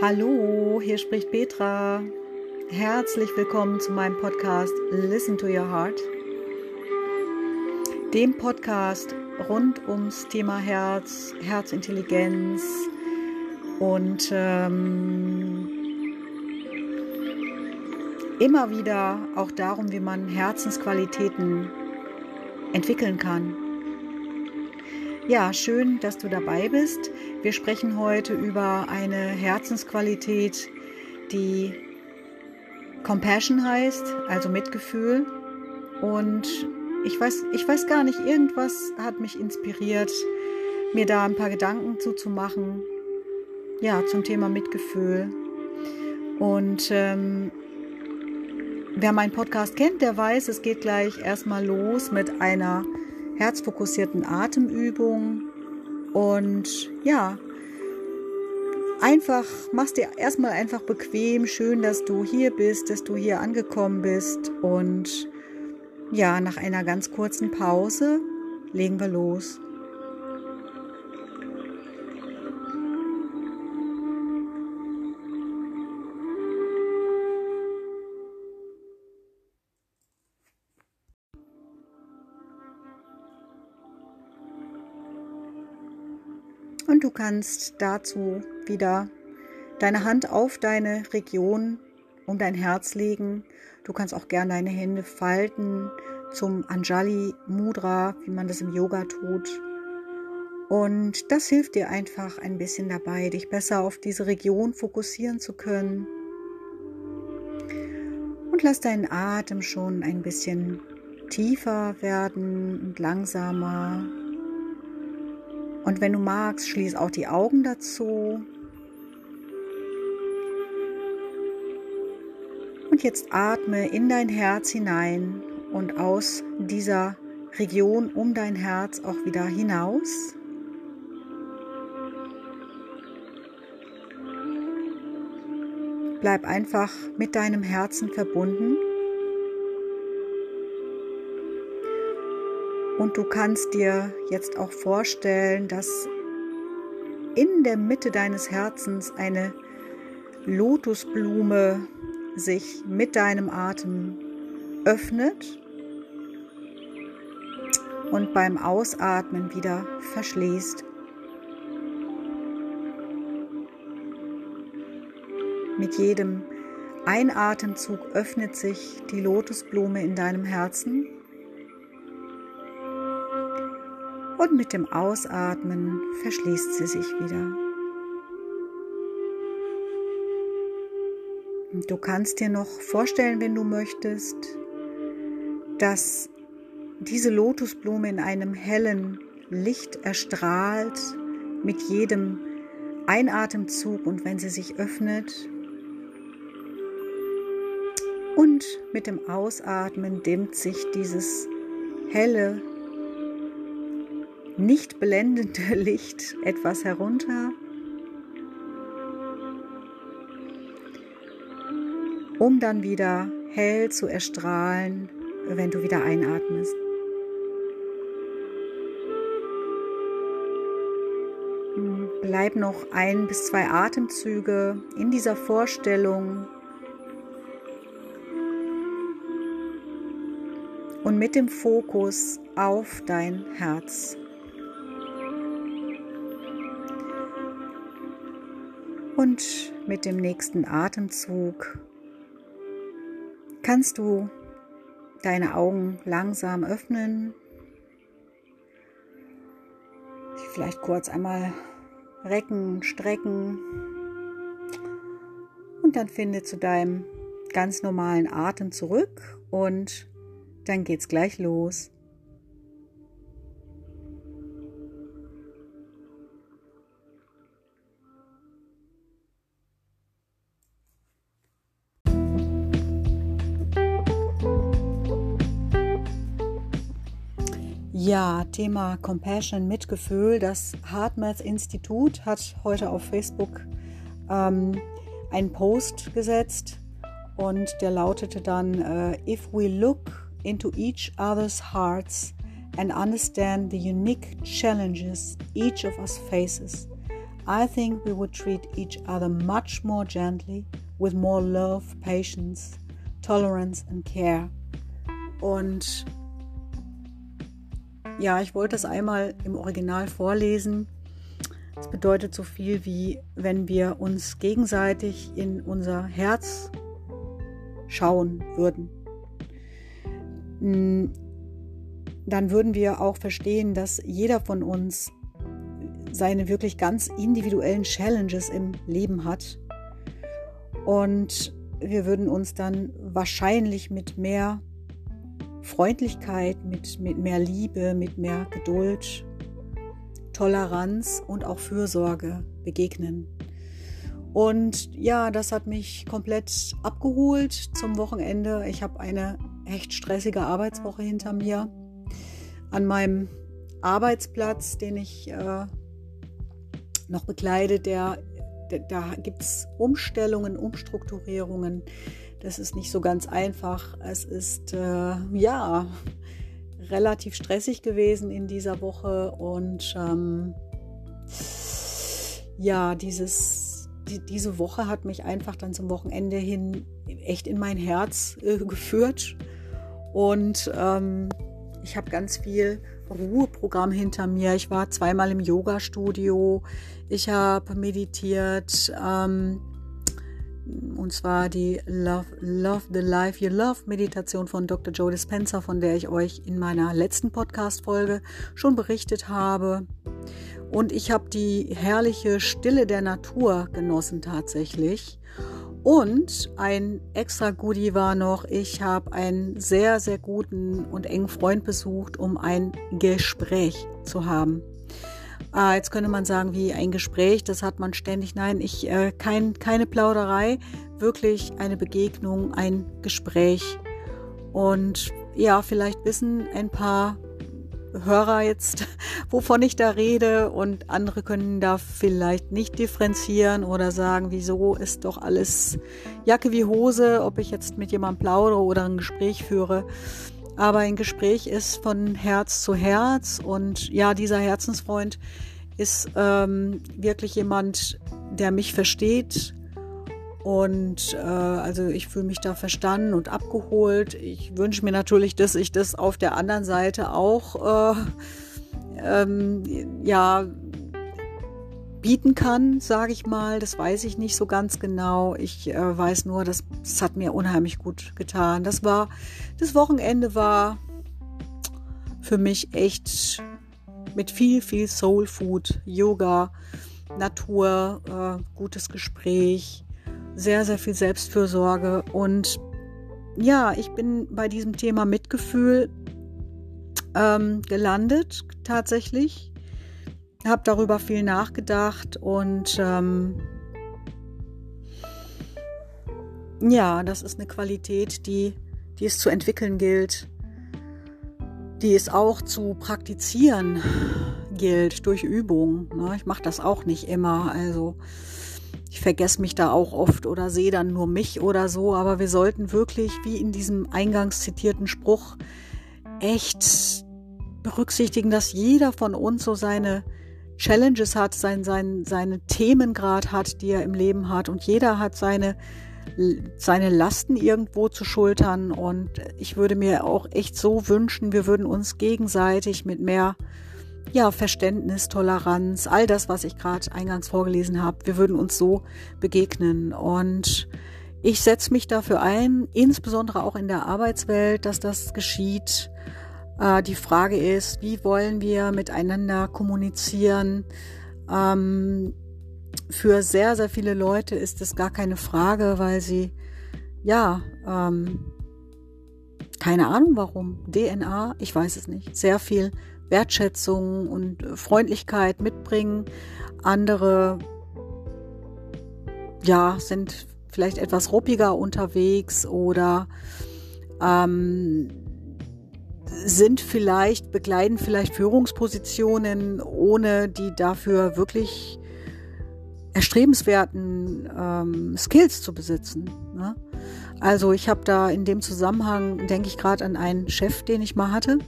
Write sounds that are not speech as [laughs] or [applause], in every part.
Hallo, hier spricht Petra. Herzlich willkommen zu meinem Podcast Listen to Your Heart, dem Podcast rund ums Thema Herz, Herzintelligenz und ähm, immer wieder auch darum, wie man Herzensqualitäten entwickeln kann. Ja, schön, dass du dabei bist. Wir sprechen heute über eine Herzensqualität, die Compassion heißt, also Mitgefühl. Und ich weiß, ich weiß gar nicht, irgendwas hat mich inspiriert, mir da ein paar Gedanken zuzumachen. Ja, zum Thema Mitgefühl. Und ähm, wer meinen Podcast kennt, der weiß, es geht gleich erstmal los mit einer herzfokussierten Atemübung. Und ja, einfach, machst dir erstmal einfach bequem. Schön, dass du hier bist, dass du hier angekommen bist. Und ja, nach einer ganz kurzen Pause legen wir los. Und du kannst dazu wieder deine Hand auf deine Region um dein Herz legen. Du kannst auch gerne deine Hände falten zum Anjali Mudra, wie man das im Yoga tut. Und das hilft dir einfach ein bisschen dabei, dich besser auf diese Region fokussieren zu können. Und lass deinen Atem schon ein bisschen tiefer werden und langsamer. Und wenn du magst, schließ auch die Augen dazu. Und jetzt atme in dein Herz hinein und aus dieser Region um dein Herz auch wieder hinaus. Bleib einfach mit deinem Herzen verbunden. Und du kannst dir jetzt auch vorstellen, dass in der Mitte deines Herzens eine Lotusblume sich mit deinem Atem öffnet und beim Ausatmen wieder verschließt. Mit jedem Einatemzug öffnet sich die Lotusblume in deinem Herzen und mit dem Ausatmen verschließt sie sich wieder. Du kannst dir noch vorstellen, wenn du möchtest, dass diese Lotusblume in einem hellen Licht erstrahlt mit jedem Einatemzug und wenn sie sich öffnet. Und mit dem Ausatmen dimmt sich dieses helle nicht blendende [laughs] Licht etwas herunter, um dann wieder hell zu erstrahlen, wenn du wieder einatmest. Bleib noch ein bis zwei Atemzüge in dieser Vorstellung und mit dem Fokus auf dein Herz. Und mit dem nächsten Atemzug kannst du deine Augen langsam öffnen. Vielleicht kurz einmal recken, strecken. Und dann finde zu deinem ganz normalen Atem zurück und dann geht's gleich los. Thema Compassion, Mitgefühl. Das Hartmers Institut hat heute auf Facebook ähm, einen Post gesetzt und der lautete dann: uh, If we look into each other's hearts and understand the unique challenges each of us faces, I think we would treat each other much more gently, with more love, patience, tolerance and care. Und ja, ich wollte es einmal im Original vorlesen. Es bedeutet so viel wie, wenn wir uns gegenseitig in unser Herz schauen würden. Hm, dann würden wir auch verstehen, dass jeder von uns seine wirklich ganz individuellen Challenges im Leben hat. Und wir würden uns dann wahrscheinlich mit mehr Freundlichkeit, mit, mit mehr Liebe, mit mehr Geduld, Toleranz und auch Fürsorge begegnen. Und ja, das hat mich komplett abgeholt zum Wochenende. Ich habe eine echt stressige Arbeitswoche hinter mir. An meinem Arbeitsplatz, den ich äh, noch bekleide, der, da gibt es Umstellungen, Umstrukturierungen. Das ist nicht so ganz einfach. Es ist äh, ja relativ stressig gewesen in dieser Woche und ähm, ja, dieses, die, diese Woche hat mich einfach dann zum Wochenende hin echt in mein Herz äh, geführt und ähm, ich habe ganz viel Ruheprogramm hinter mir. Ich war zweimal im Yoga-Studio. Ich habe meditiert. Ähm, und zwar die Love, Love the Life You Love Meditation von Dr. Joe Dispenza, von der ich euch in meiner letzten Podcast-Folge schon berichtet habe. Und ich habe die herrliche Stille der Natur genossen tatsächlich. Und ein extra Goodie war noch, ich habe einen sehr, sehr guten und engen Freund besucht, um ein Gespräch zu haben. Ah, jetzt könnte man sagen, wie ein Gespräch, das hat man ständig. Nein, ich äh, kein, keine Plauderei, wirklich eine Begegnung, ein Gespräch. Und ja, vielleicht wissen ein paar Hörer jetzt, [laughs] wovon ich da rede und andere können da vielleicht nicht differenzieren oder sagen, wieso ist doch alles Jacke wie Hose, ob ich jetzt mit jemandem plaudere oder ein Gespräch führe. Aber ein Gespräch ist von Herz zu Herz und ja, dieser Herzensfreund ist ähm, wirklich jemand, der mich versteht, und äh, also ich fühle mich da verstanden und abgeholt. Ich wünsche mir natürlich, dass ich das auf der anderen Seite auch äh, ähm, ja bieten kann, sage ich mal. Das weiß ich nicht so ganz genau. Ich äh, weiß nur, das, das hat mir unheimlich gut getan. Das war, das Wochenende war für mich echt mit viel, viel Soul Food, Yoga, Natur, äh, gutes Gespräch, sehr, sehr viel Selbstfürsorge. Und ja, ich bin bei diesem Thema Mitgefühl ähm, gelandet, tatsächlich. Habe darüber viel nachgedacht und ähm, ja, das ist eine Qualität, die, die es zu entwickeln gilt, die es auch zu praktizieren gilt durch Übung. Ne? Ich mache das auch nicht immer. Also ich vergesse mich da auch oft oder sehe dann nur mich oder so, aber wir sollten wirklich, wie in diesem eingangs zitierten Spruch, echt berücksichtigen, dass jeder von uns so seine Challenges hat, sein, sein, seine Themengrad hat, die er im Leben hat und jeder hat seine, seine Lasten irgendwo zu schultern und ich würde mir auch echt so wünschen, wir würden uns gegenseitig mit mehr ja, Verständnis, Toleranz, all das, was ich gerade eingangs vorgelesen habe. Wir würden uns so begegnen. Und ich setze mich dafür ein, insbesondere auch in der Arbeitswelt, dass das geschieht. Äh, die Frage ist, wie wollen wir miteinander kommunizieren? Ähm, für sehr, sehr viele Leute ist es gar keine Frage, weil sie, ja, ähm, keine Ahnung warum, DNA, ich weiß es nicht, sehr viel Wertschätzung und Freundlichkeit mitbringen. Andere, ja, sind vielleicht etwas ruppiger unterwegs oder ähm, sind vielleicht, begleiten vielleicht Führungspositionen, ohne die dafür wirklich erstrebenswerten ähm, Skills zu besitzen. Ne? Also ich habe da in dem Zusammenhang, denke ich gerade an einen Chef, den ich mal hatte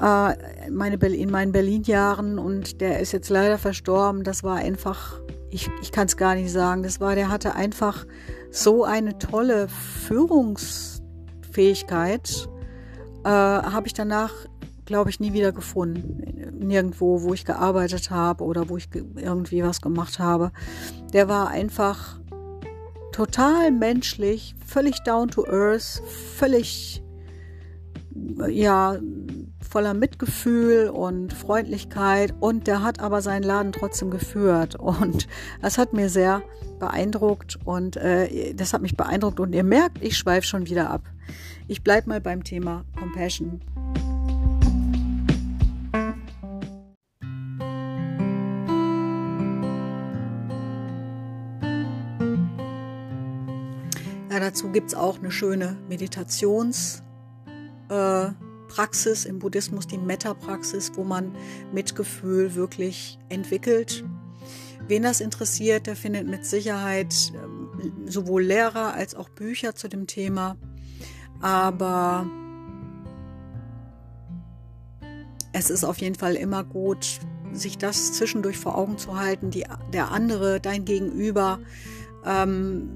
äh, meine in meinen Berlin-Jahren und der ist jetzt leider verstorben. Das war einfach, ich, ich kann es gar nicht sagen, das war, der hatte einfach so eine tolle Führungsfähigkeit. Äh, Habe ich danach, glaube ich, nie wieder gefunden. Nirgendwo, wo ich gearbeitet habe oder wo ich irgendwie was gemacht habe. Der war einfach total menschlich, völlig down to earth, völlig ja voller Mitgefühl und Freundlichkeit und der hat aber seinen Laden trotzdem geführt und das hat mir sehr beeindruckt und äh, das hat mich beeindruckt und ihr merkt, ich schweife schon wieder ab. Ich bleibe mal beim Thema Compassion. Ja, dazu gibt es auch eine schöne Meditations- äh, im Buddhismus, die Metta-Praxis, wo man Mitgefühl wirklich entwickelt. Wen das interessiert, der findet mit Sicherheit ähm, sowohl Lehrer als auch Bücher zu dem Thema. Aber es ist auf jeden Fall immer gut, sich das zwischendurch vor Augen zu halten. Die, der andere, dein Gegenüber, ähm,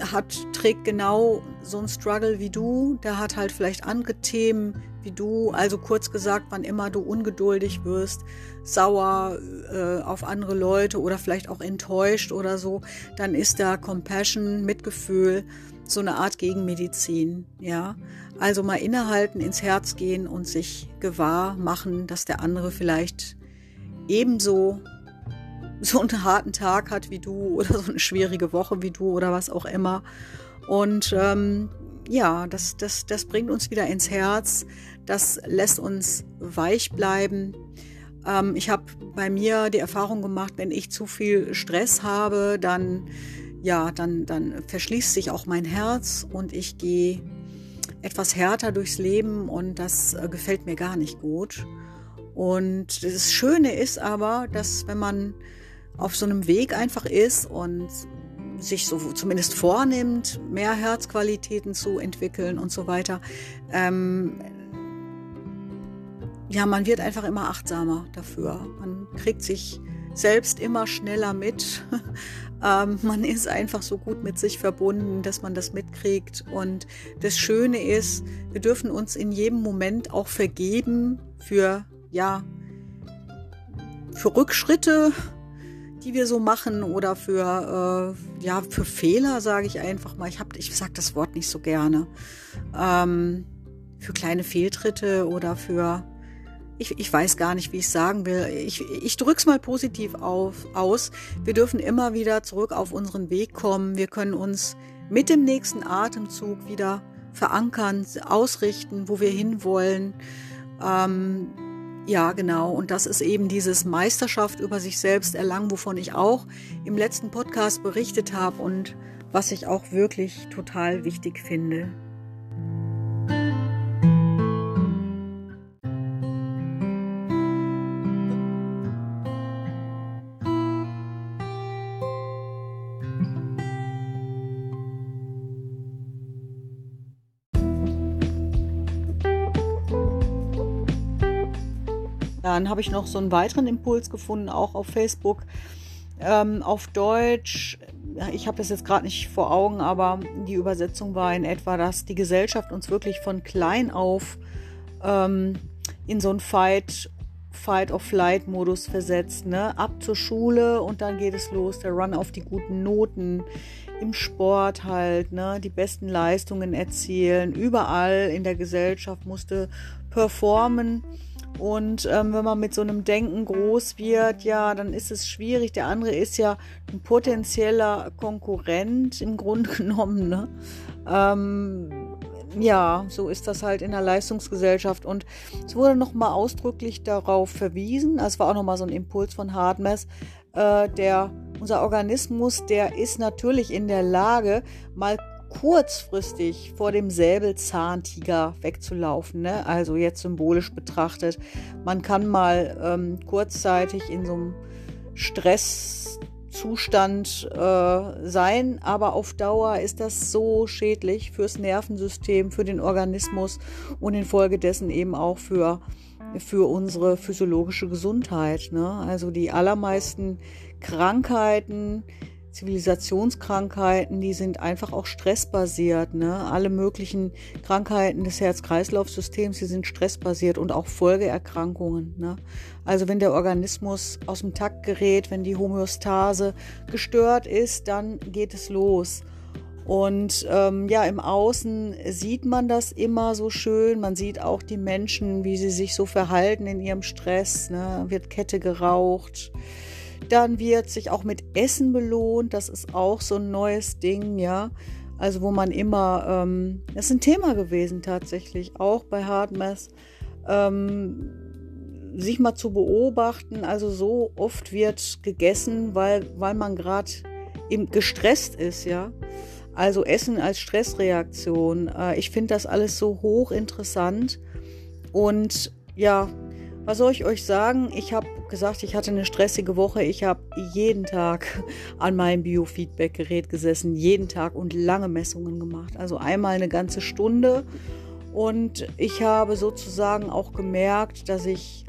hat, trägt genau so ein Struggle wie du. Der hat halt vielleicht andere Themen wie du. Also kurz gesagt, wann immer du ungeduldig wirst, sauer äh, auf andere Leute oder vielleicht auch enttäuscht oder so, dann ist da Compassion, Mitgefühl, so eine Art Gegenmedizin, ja. Also mal innehalten, ins Herz gehen und sich gewahr machen, dass der andere vielleicht ebenso [laughs] so einen harten Tag hat wie du oder so eine schwierige Woche wie du oder was auch immer. Und ähm, ja, das, das, das bringt uns wieder ins Herz, das lässt uns weich bleiben. Ähm, ich habe bei mir die Erfahrung gemacht, wenn ich zu viel Stress habe, dann, ja, dann, dann verschließt sich auch mein Herz und ich gehe etwas härter durchs Leben und das äh, gefällt mir gar nicht gut. Und das Schöne ist aber, dass wenn man auf so einem Weg einfach ist und sich so zumindest vornimmt, mehr Herzqualitäten zu entwickeln und so weiter. Ähm, ja, man wird einfach immer achtsamer dafür. Man kriegt sich selbst immer schneller mit. [laughs] ähm, man ist einfach so gut mit sich verbunden, dass man das mitkriegt. Und das Schöne ist, wir dürfen uns in jedem Moment auch vergeben für, ja, für Rückschritte, die wir so machen oder für, äh, ja, für Fehler, sage ich einfach mal. Ich, hab, ich sage das Wort nicht so gerne. Ähm, für kleine Fehltritte oder für, ich, ich weiß gar nicht, wie ich sagen will. Ich, ich drücke es mal positiv auf, aus. Wir dürfen immer wieder zurück auf unseren Weg kommen. Wir können uns mit dem nächsten Atemzug wieder verankern, ausrichten, wo wir hinwollen. Ähm, ja, genau. Und das ist eben dieses Meisterschaft über sich selbst erlangen, wovon ich auch im letzten Podcast berichtet habe und was ich auch wirklich total wichtig finde. Dann habe ich noch so einen weiteren Impuls gefunden, auch auf Facebook, ähm, auf Deutsch. Ich habe das jetzt gerade nicht vor Augen, aber die Übersetzung war in etwa, dass die Gesellschaft uns wirklich von klein auf ähm, in so einen Fight Fight of Flight Modus versetzt, ne? Ab zur Schule und dann geht es los, der Run auf die guten Noten, im Sport halt, ne? Die besten Leistungen erzielen, überall in der Gesellschaft musste performen und ähm, wenn man mit so einem Denken groß wird, ja, dann ist es schwierig. Der andere ist ja ein potenzieller Konkurrent im Grunde [laughs] genommen. Ne? Ähm, ja, so ist das halt in der Leistungsgesellschaft. Und es wurde nochmal ausdrücklich darauf verwiesen, es war auch nochmal so ein Impuls von Hardmess, äh, der, unser Organismus, der ist natürlich in der Lage, mal kurzfristig vor dem Säbelzahntiger wegzulaufen. Ne? Also jetzt symbolisch betrachtet. Man kann mal ähm, kurzzeitig in so einem Stresszustand äh, sein, aber auf Dauer ist das so schädlich fürs Nervensystem, für den Organismus und infolgedessen eben auch für für unsere physiologische Gesundheit. Ne? Also die allermeisten Krankheiten, Zivilisationskrankheiten, die sind einfach auch stressbasiert. Ne? Alle möglichen Krankheiten des Herz-Kreislauf-Systems, die sind stressbasiert und auch Folgeerkrankungen. Ne? Also wenn der Organismus aus dem Takt gerät, wenn die Homöostase gestört ist, dann geht es los. Und ähm, ja, im Außen sieht man das immer so schön. Man sieht auch die Menschen, wie sie sich so verhalten in ihrem Stress. Ne? Wird Kette geraucht dann wird sich auch mit Essen belohnt. Das ist auch so ein neues Ding, ja. Also wo man immer, ähm, das ist ein Thema gewesen tatsächlich, auch bei Hardmess, ähm, sich mal zu beobachten. Also so oft wird gegessen, weil, weil man gerade gestresst ist, ja. Also Essen als Stressreaktion. Äh, ich finde das alles so hochinteressant. Und ja, was soll ich euch sagen? Ich habe gesagt, ich hatte eine stressige Woche. Ich habe jeden Tag an meinem Biofeedback-Gerät gesessen, jeden Tag und lange Messungen gemacht. Also einmal eine ganze Stunde. Und ich habe sozusagen auch gemerkt, dass ich,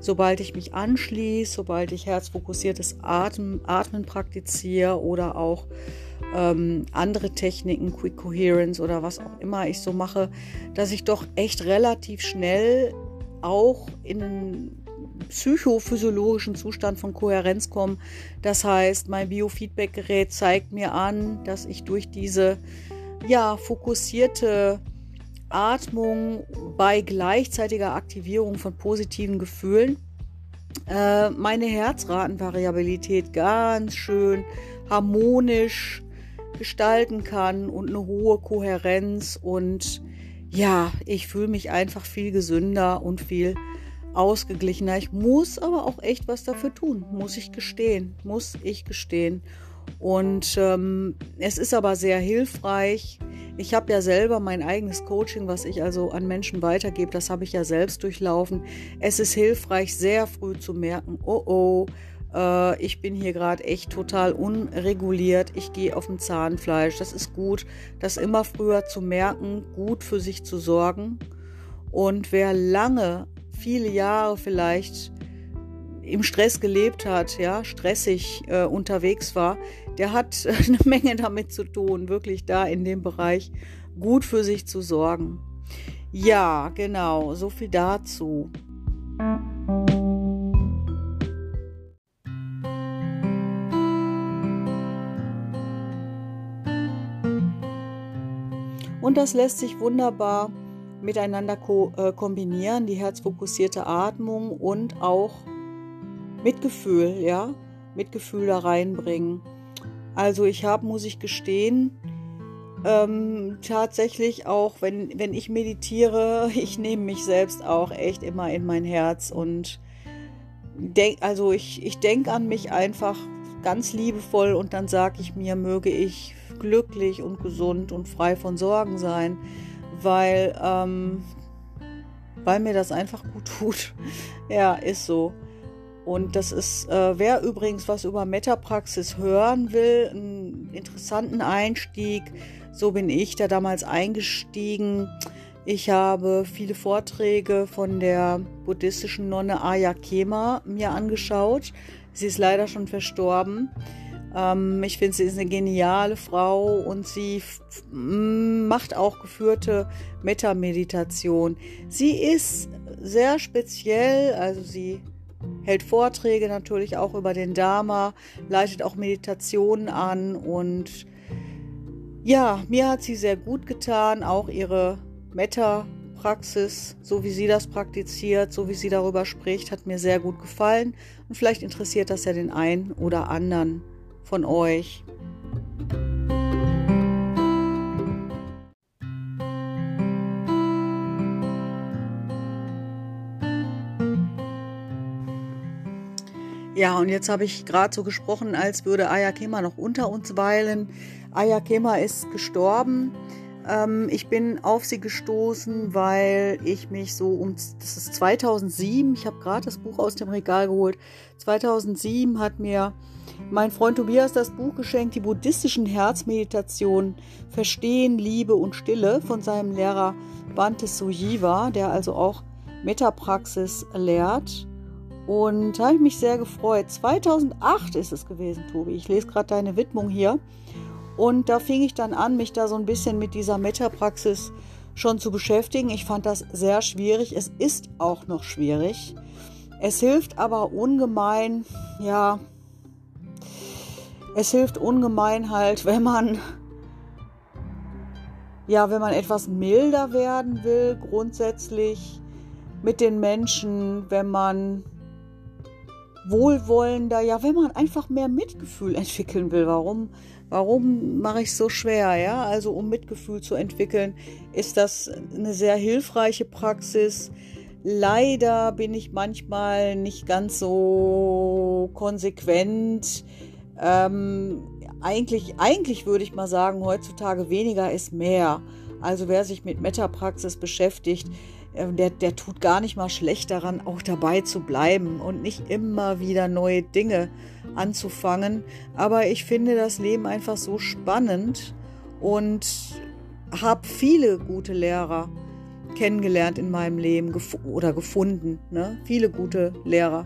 sobald ich mich anschließe, sobald ich herzfokussiertes Atmen, Atmen praktiziere oder auch ähm, andere Techniken, Quick Coherence oder was auch immer ich so mache, dass ich doch echt relativ schnell auch in einen psychophysiologischen Zustand von Kohärenz komme. Das heißt, mein Biofeedback-Gerät zeigt mir an, dass ich durch diese ja, fokussierte Atmung bei gleichzeitiger Aktivierung von positiven Gefühlen äh, meine Herzratenvariabilität ganz schön harmonisch gestalten kann und eine hohe Kohärenz und ja, ich fühle mich einfach viel gesünder und viel ausgeglichener. Ich muss aber auch echt was dafür tun, muss ich gestehen, muss ich gestehen. Und ähm, es ist aber sehr hilfreich. Ich habe ja selber mein eigenes Coaching, was ich also an Menschen weitergebe, das habe ich ja selbst durchlaufen. Es ist hilfreich, sehr früh zu merken, oh oh, äh, ich bin hier gerade echt total unreguliert, ich gehe auf dem Zahnfleisch. Das ist gut, das immer früher zu merken, gut für sich zu sorgen. Und wer lange, viele Jahre vielleicht im Stress gelebt hat, ja, stressig äh, unterwegs war, der hat [laughs] eine Menge damit zu tun, wirklich da in dem Bereich gut für sich zu sorgen. Ja, genau, so viel dazu. Und das lässt sich wunderbar miteinander ko äh, kombinieren, die herzfokussierte Atmung und auch Mitgefühl, ja, Mitgefühl da reinbringen. Also ich habe, muss ich gestehen, ähm, tatsächlich auch, wenn, wenn ich meditiere, [laughs] ich nehme mich selbst auch echt immer in mein Herz und denk, also ich, ich denke an mich einfach ganz liebevoll und dann sage ich mir, möge ich glücklich und gesund und frei von Sorgen sein, weil, ähm, weil mir das einfach gut tut. [laughs] ja, ist so. Und das ist, äh, wer übrigens was über Metapraxis hören will, einen interessanten Einstieg, so bin ich da damals eingestiegen. Ich habe viele Vorträge von der buddhistischen Nonne Aya Kema mir angeschaut. Sie ist leider schon verstorben. Ähm, ich finde, sie ist eine geniale Frau und sie macht auch geführte Metameditation. Sie ist sehr speziell, also sie hält Vorträge natürlich auch über den Dharma, leitet auch Meditationen an und ja, mir hat sie sehr gut getan, auch ihre Meta-Praxis, so wie sie das praktiziert, so wie sie darüber spricht, hat mir sehr gut gefallen und vielleicht interessiert das ja den einen oder anderen von euch. Ja, und jetzt habe ich gerade so gesprochen, als würde Ayakema noch unter uns weilen. Ayakema ist gestorben. Ähm, ich bin auf sie gestoßen, weil ich mich so um, das ist 2007, ich habe gerade das Buch aus dem Regal geholt. 2007 hat mir mein Freund Tobias das Buch geschenkt, die buddhistischen Herzmeditationen Verstehen, Liebe und Stille von seinem Lehrer Bante Sujiva, der also auch Metapraxis lehrt. Und da habe ich mich sehr gefreut. 2008 ist es gewesen, Tobi. Ich lese gerade deine Widmung hier. Und da fing ich dann an, mich da so ein bisschen mit dieser Metapraxis schon zu beschäftigen. Ich fand das sehr schwierig. Es ist auch noch schwierig. Es hilft aber ungemein, ja, es hilft ungemein halt, wenn man ja, wenn man etwas milder werden will, grundsätzlich mit den Menschen, wenn man wohlwollender, ja, wenn man einfach mehr Mitgefühl [laughs] entwickeln will. Warum, warum mache ich es so schwer? Ja, also um Mitgefühl zu entwickeln, ist das eine sehr hilfreiche Praxis. Leider bin ich manchmal nicht ganz so konsequent. Ähm, eigentlich, eigentlich würde ich mal sagen, heutzutage weniger ist mehr. Also wer sich mit Metapraxis beschäftigt, der, der tut gar nicht mal schlecht daran, auch dabei zu bleiben und nicht immer wieder neue Dinge anzufangen. Aber ich finde das Leben einfach so spannend und habe viele gute Lehrer kennengelernt in meinem Leben gef oder gefunden. Ne? Viele gute Lehrer.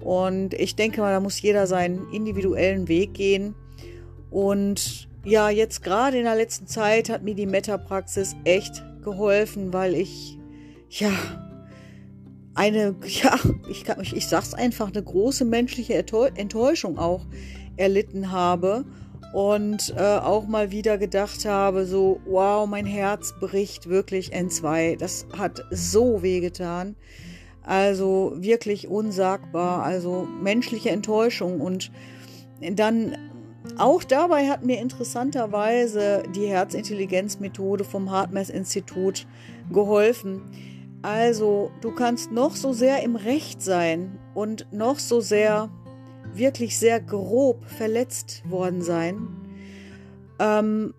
Und ich denke mal, da muss jeder seinen individuellen Weg gehen. Und ja, jetzt gerade in der letzten Zeit hat mir die Metapraxis echt geholfen, weil ich, ja, eine, ja, ich, kann, ich, ich sag's einfach, eine große menschliche Enttäuschung auch erlitten habe und äh, auch mal wieder gedacht habe, so, wow, mein Herz bricht wirklich entzwei. Das hat so wehgetan. Also wirklich unsagbar, also menschliche Enttäuschung und dann auch dabei hat mir interessanterweise die Herzintelligenzmethode vom HeartMath-Institut geholfen. Also, du kannst noch so sehr im Recht sein und noch so sehr, wirklich sehr grob verletzt worden sein. Ähm,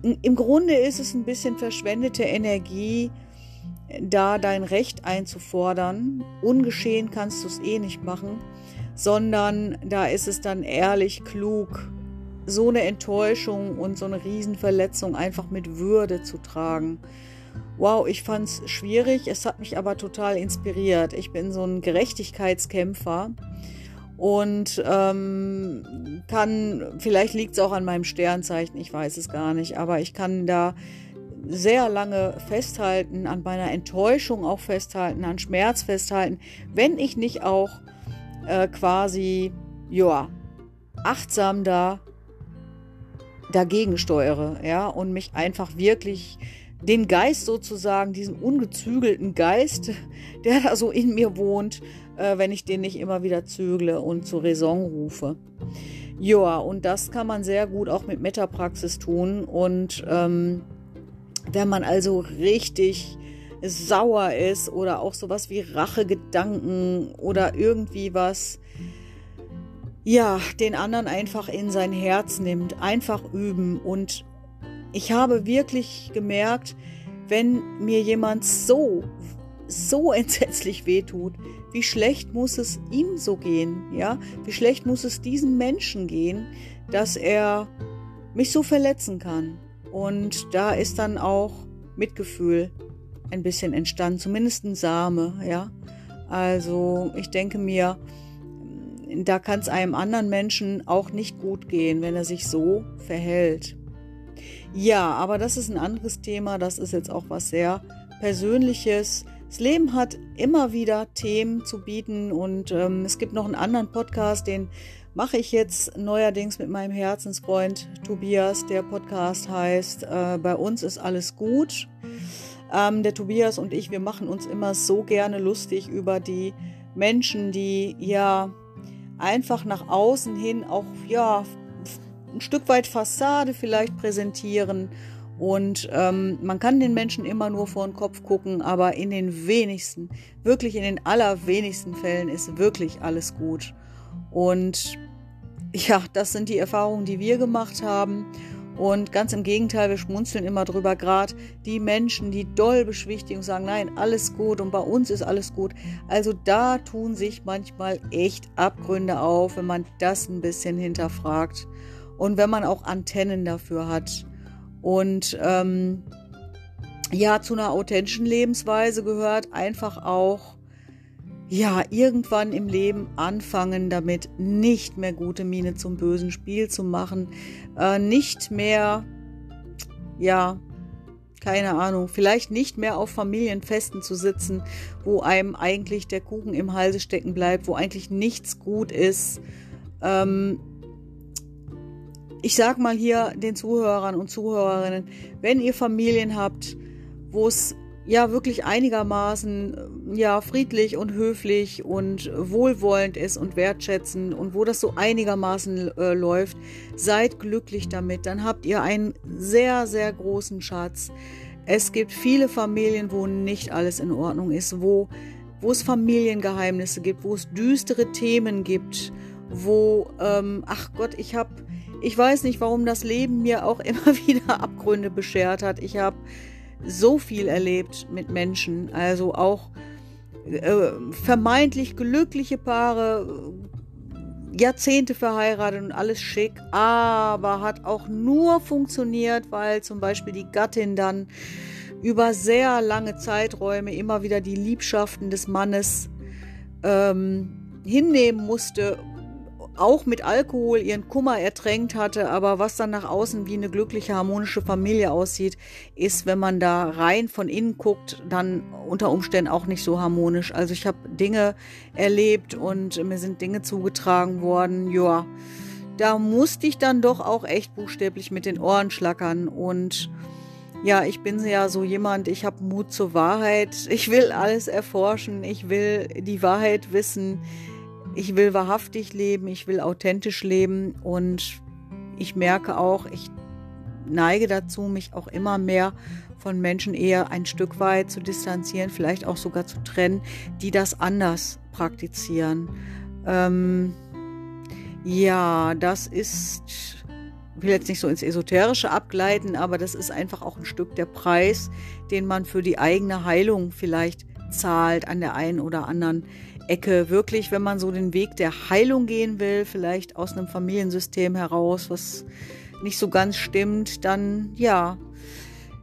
Im Grunde ist es ein bisschen verschwendete Energie, da dein Recht einzufordern. Ungeschehen kannst du es eh nicht machen sondern da ist es dann ehrlich klug, so eine Enttäuschung und so eine Riesenverletzung einfach mit Würde zu tragen. Wow, ich fand es schwierig, es hat mich aber total inspiriert. Ich bin so ein Gerechtigkeitskämpfer und ähm, kann, vielleicht liegt es auch an meinem Sternzeichen, ich weiß es gar nicht, aber ich kann da sehr lange festhalten, an meiner Enttäuschung auch festhalten, an Schmerz festhalten, wenn ich nicht auch äh, quasi, ja, achtsam da dagegen steuere, ja, und mich einfach wirklich den Geist sozusagen, diesen ungezügelten Geist, der da so in mir wohnt, äh, wenn ich den nicht immer wieder zügle und zur Raison rufe. Ja, und das kann man sehr gut auch mit Metapraxis tun. Und ähm, wenn man also richtig sauer ist oder auch sowas wie Rachegedanken oder irgendwie was, ja, den anderen einfach in sein Herz nimmt, einfach üben. Und ich habe wirklich gemerkt, wenn mir jemand so, so [laughs] entsetzlich wehtut, wie schlecht muss es ihm so gehen, ja? Wie schlecht muss es diesem Menschen gehen, dass er mich so verletzen kann. Und da ist dann auch Mitgefühl ein bisschen entstanden, zumindest ein Same, ja. Also ich denke mir, da kann es einem anderen Menschen auch nicht gut gehen, wenn er sich so verhält. Ja, aber das ist ein anderes Thema, das ist jetzt auch was sehr Persönliches. Das Leben hat immer wieder Themen zu bieten und ähm, es gibt noch einen anderen Podcast, den mache ich jetzt neuerdings mit meinem Herzensfreund Tobias. Der Podcast heißt äh, Bei uns ist alles gut. Ähm, der Tobias und ich, wir machen uns immer so gerne lustig über die Menschen, die ja einfach nach außen hin auch ja ein Stück weit Fassade vielleicht präsentieren. Und ähm, man kann den Menschen immer nur vor den Kopf gucken, aber in den wenigsten, wirklich in den allerwenigsten Fällen ist wirklich alles gut. Und ja, das sind die Erfahrungen, die wir gemacht haben. Und ganz im Gegenteil, wir schmunzeln immer drüber, gerade die Menschen, die doll beschwichtigen, sagen, nein, alles gut und bei uns ist alles gut. Also da tun sich manchmal echt Abgründe auf, wenn man das ein bisschen hinterfragt und wenn man auch Antennen dafür hat. Und ähm, ja, zu einer authentischen Lebensweise gehört einfach auch, ja, irgendwann im Leben anfangen damit, nicht mehr gute Miene zum bösen Spiel zu machen, äh, nicht mehr, ja, keine Ahnung, vielleicht nicht mehr auf Familienfesten zu sitzen, wo einem eigentlich der Kuchen im Halse stecken bleibt, wo eigentlich nichts gut ist. Ähm, ich sag mal hier den Zuhörern und Zuhörerinnen, wenn ihr Familien habt, wo es ja wirklich einigermaßen ja friedlich und höflich und wohlwollend ist und wertschätzend und wo das so einigermaßen äh, läuft, seid glücklich damit. Dann habt ihr einen sehr sehr großen Schatz. Es gibt viele Familien, wo nicht alles in Ordnung ist, wo wo es Familiengeheimnisse gibt, wo es düstere Themen gibt, wo ähm, ach Gott, ich habe ich weiß nicht, warum das Leben mir auch [laughs] immer wieder Abgründe beschert hat. Ich habe so viel erlebt mit Menschen, also auch äh, vermeintlich glückliche Paare, Jahrzehnte verheiratet und alles schick, aber hat auch nur funktioniert, weil zum Beispiel die Gattin dann über sehr lange Zeiträume immer wieder die Liebschaften des Mannes ähm, hinnehmen musste, auch mit Alkohol ihren Kummer ertränkt hatte, aber was dann nach außen wie eine glückliche, harmonische Familie aussieht, ist, wenn man da rein von innen guckt, dann unter Umständen auch nicht so harmonisch. Also ich habe Dinge erlebt und mir sind Dinge zugetragen worden, ja, da musste ich dann doch auch echt buchstäblich mit den Ohren schlackern und ja, ich bin ja so jemand, ich habe Mut zur Wahrheit, ich will alles erforschen, ich will die Wahrheit wissen ich will wahrhaftig leben, ich will authentisch leben und ich merke auch, ich neige dazu, mich auch immer mehr von Menschen eher ein Stück weit zu distanzieren, vielleicht auch sogar zu trennen, die das anders praktizieren. Ähm, ja, das ist, ich will jetzt nicht so ins Esoterische abgleiten, aber das ist einfach auch ein Stück der Preis, den man für die eigene Heilung vielleicht zahlt an der einen oder anderen Ecke. Wirklich, wenn man so den Weg der Heilung gehen will, vielleicht aus einem Familiensystem heraus, was nicht so ganz stimmt, dann ja,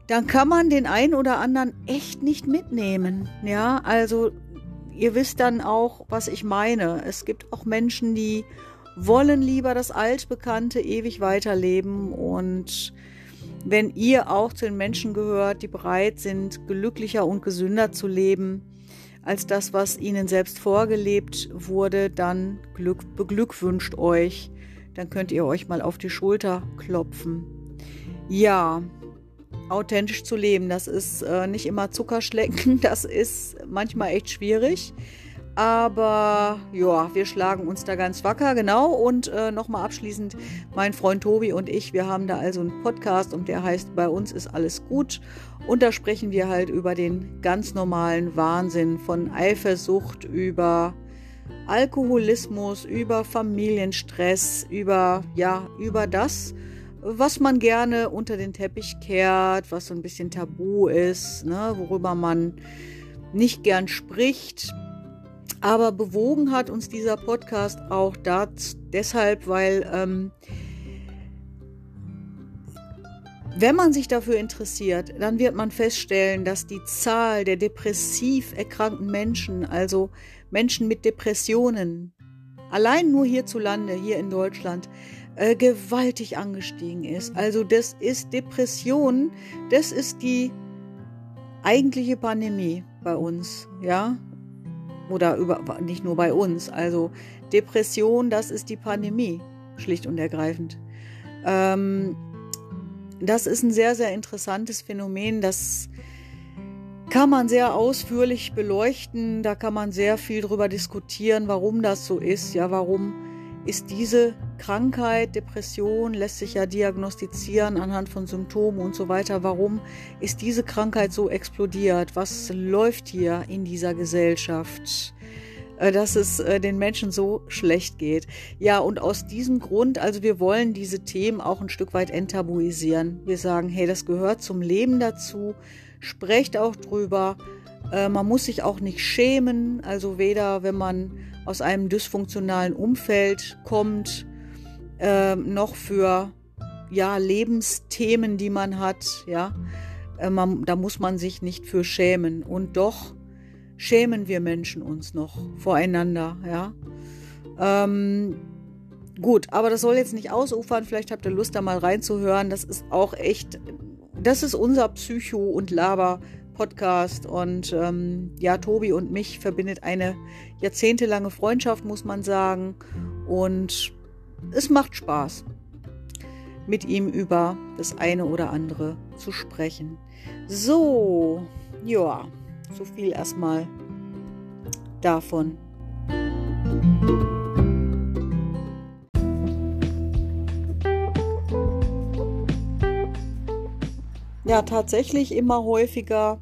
dann kann man den einen oder anderen echt nicht mitnehmen. Ja, also ihr wisst dann auch, was ich meine. Es gibt auch Menschen, die wollen lieber das Altbekannte ewig weiterleben und wenn ihr auch zu den Menschen gehört, die bereit sind, glücklicher und gesünder zu leben, als das, was ihnen selbst vorgelebt wurde, dann Glück, beglückwünscht euch. Dann könnt ihr euch mal auf die Schulter klopfen. Ja, authentisch zu leben, das ist äh, nicht immer Zuckerschlecken, [laughs] das ist manchmal echt schwierig. Aber ja, wir schlagen uns da ganz wacker, genau. Und äh, nochmal abschließend, mein Freund Tobi und ich, wir haben da also einen Podcast und der heißt Bei uns ist alles gut. Und da sprechen wir halt über den ganz normalen Wahnsinn von Eifersucht, über Alkoholismus, über Familienstress, über, ja, über das, was man gerne unter den Teppich kehrt, was so ein bisschen tabu ist, ne, worüber man nicht gern spricht aber bewogen hat uns dieser Podcast auch das, deshalb, weil ähm, wenn man sich dafür interessiert, dann wird man feststellen, dass die Zahl der depressiv erkrankten Menschen, also Menschen mit Depressionen, allein nur hierzulande, hier in Deutschland, äh, gewaltig angestiegen ist. Also das ist Depression, das ist die eigentliche Pandemie bei uns, ja. Oder über, nicht nur bei uns. Also Depression, das ist die Pandemie, schlicht und ergreifend. Ähm, das ist ein sehr, sehr interessantes Phänomen. Das kann man sehr ausführlich beleuchten. Da kann man sehr viel darüber diskutieren, warum das so ist. Ja, warum ist diese Krankheit, Depression, lässt sich ja diagnostizieren anhand von Symptomen und so weiter. Warum ist diese Krankheit so explodiert? Was läuft hier in dieser Gesellschaft? Äh, dass es äh, den Menschen so schlecht geht. Ja, und aus diesem Grund, also wir wollen diese Themen auch ein Stück weit enttabuisieren. Wir sagen, hey, das gehört zum Leben dazu. Sprecht auch drüber. Äh, man muss sich auch nicht schämen, also weder wenn man aus einem dysfunktionalen Umfeld kommt, äh, noch für ja, Lebensthemen, die man hat, ja. äh, man, da muss man sich nicht für schämen. Und doch schämen wir Menschen uns noch voreinander, ja. Ähm, gut, aber das soll jetzt nicht ausufern. Vielleicht habt ihr Lust, da mal reinzuhören. Das ist auch echt, das ist unser Psycho- und Laber-Podcast. Und ähm, ja, Tobi und mich verbindet eine jahrzehntelange Freundschaft, muss man sagen. Und es macht Spaß, mit ihm über das eine oder andere zu sprechen. So, ja, so viel erstmal davon. Ja, tatsächlich immer häufiger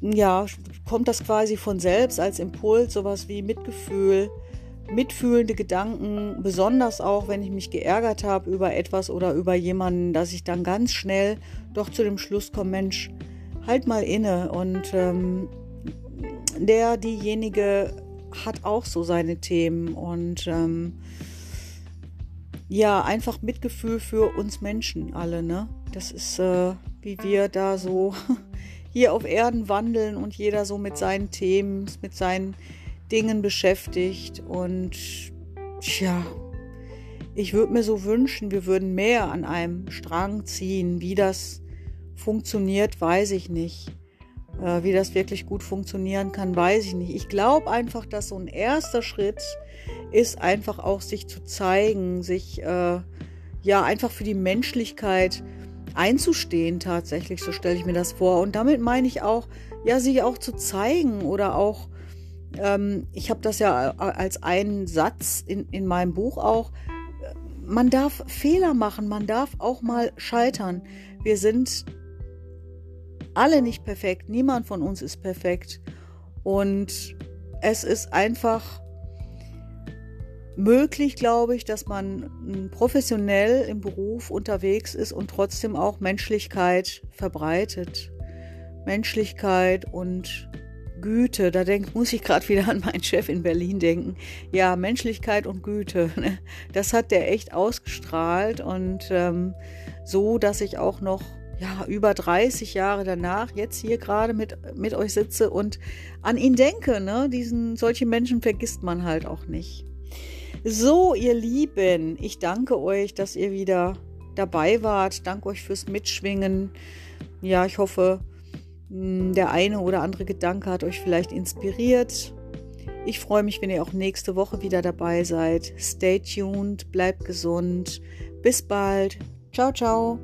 ja, kommt das quasi von selbst als Impuls, sowas wie Mitgefühl, mitfühlende Gedanken, besonders auch, wenn ich mich geärgert habe über etwas oder über jemanden, dass ich dann ganz schnell doch zu dem Schluss komme, Mensch, halt mal inne und ähm, der, diejenige hat auch so seine Themen und ähm, ja, einfach Mitgefühl für uns Menschen alle, ne? Das ist, äh, wie wir da so [laughs] hier auf Erden wandeln und jeder so mit seinen Themen, mit seinen Dingen beschäftigt. Und tja, ich würde mir so wünschen, wir würden mehr an einem Strang ziehen. Wie das funktioniert, weiß ich nicht. Äh, wie das wirklich gut funktionieren kann, weiß ich nicht. Ich glaube einfach, dass so ein erster Schritt ist einfach auch sich zu zeigen, sich äh, ja einfach für die Menschlichkeit einzustehen tatsächlich, so stelle ich mir das vor. Und damit meine ich auch, ja, sich auch zu zeigen oder auch, ähm, ich habe das ja als einen Satz in, in meinem Buch auch, man darf Fehler machen, man darf auch mal scheitern. Wir sind alle nicht perfekt, niemand von uns ist perfekt. Und es ist einfach möglich, glaube ich, dass man hm, professionell im Beruf unterwegs ist und trotzdem auch Menschlichkeit verbreitet. Menschlichkeit und Güte, da denk, muss ich gerade wieder an meinen Chef in Berlin denken. Ja, Menschlichkeit und Güte, [laughs] ne? das hat der echt ausgestrahlt und ähm, so, dass ich auch noch ja, über 30 Jahre danach jetzt hier gerade mit, mit euch sitze und an ihn denke. Ne? Diesen, solche Menschen vergisst man halt auch nicht. So, ihr Lieben, ich danke euch, dass ihr wieder dabei wart. Danke euch fürs Mitschwingen. Ja, ich hoffe, der eine oder andere Gedanke hat euch vielleicht inspiriert. Ich freue mich, wenn ihr auch nächste Woche wieder dabei seid. Stay tuned, bleibt gesund. Bis bald. Ciao, ciao.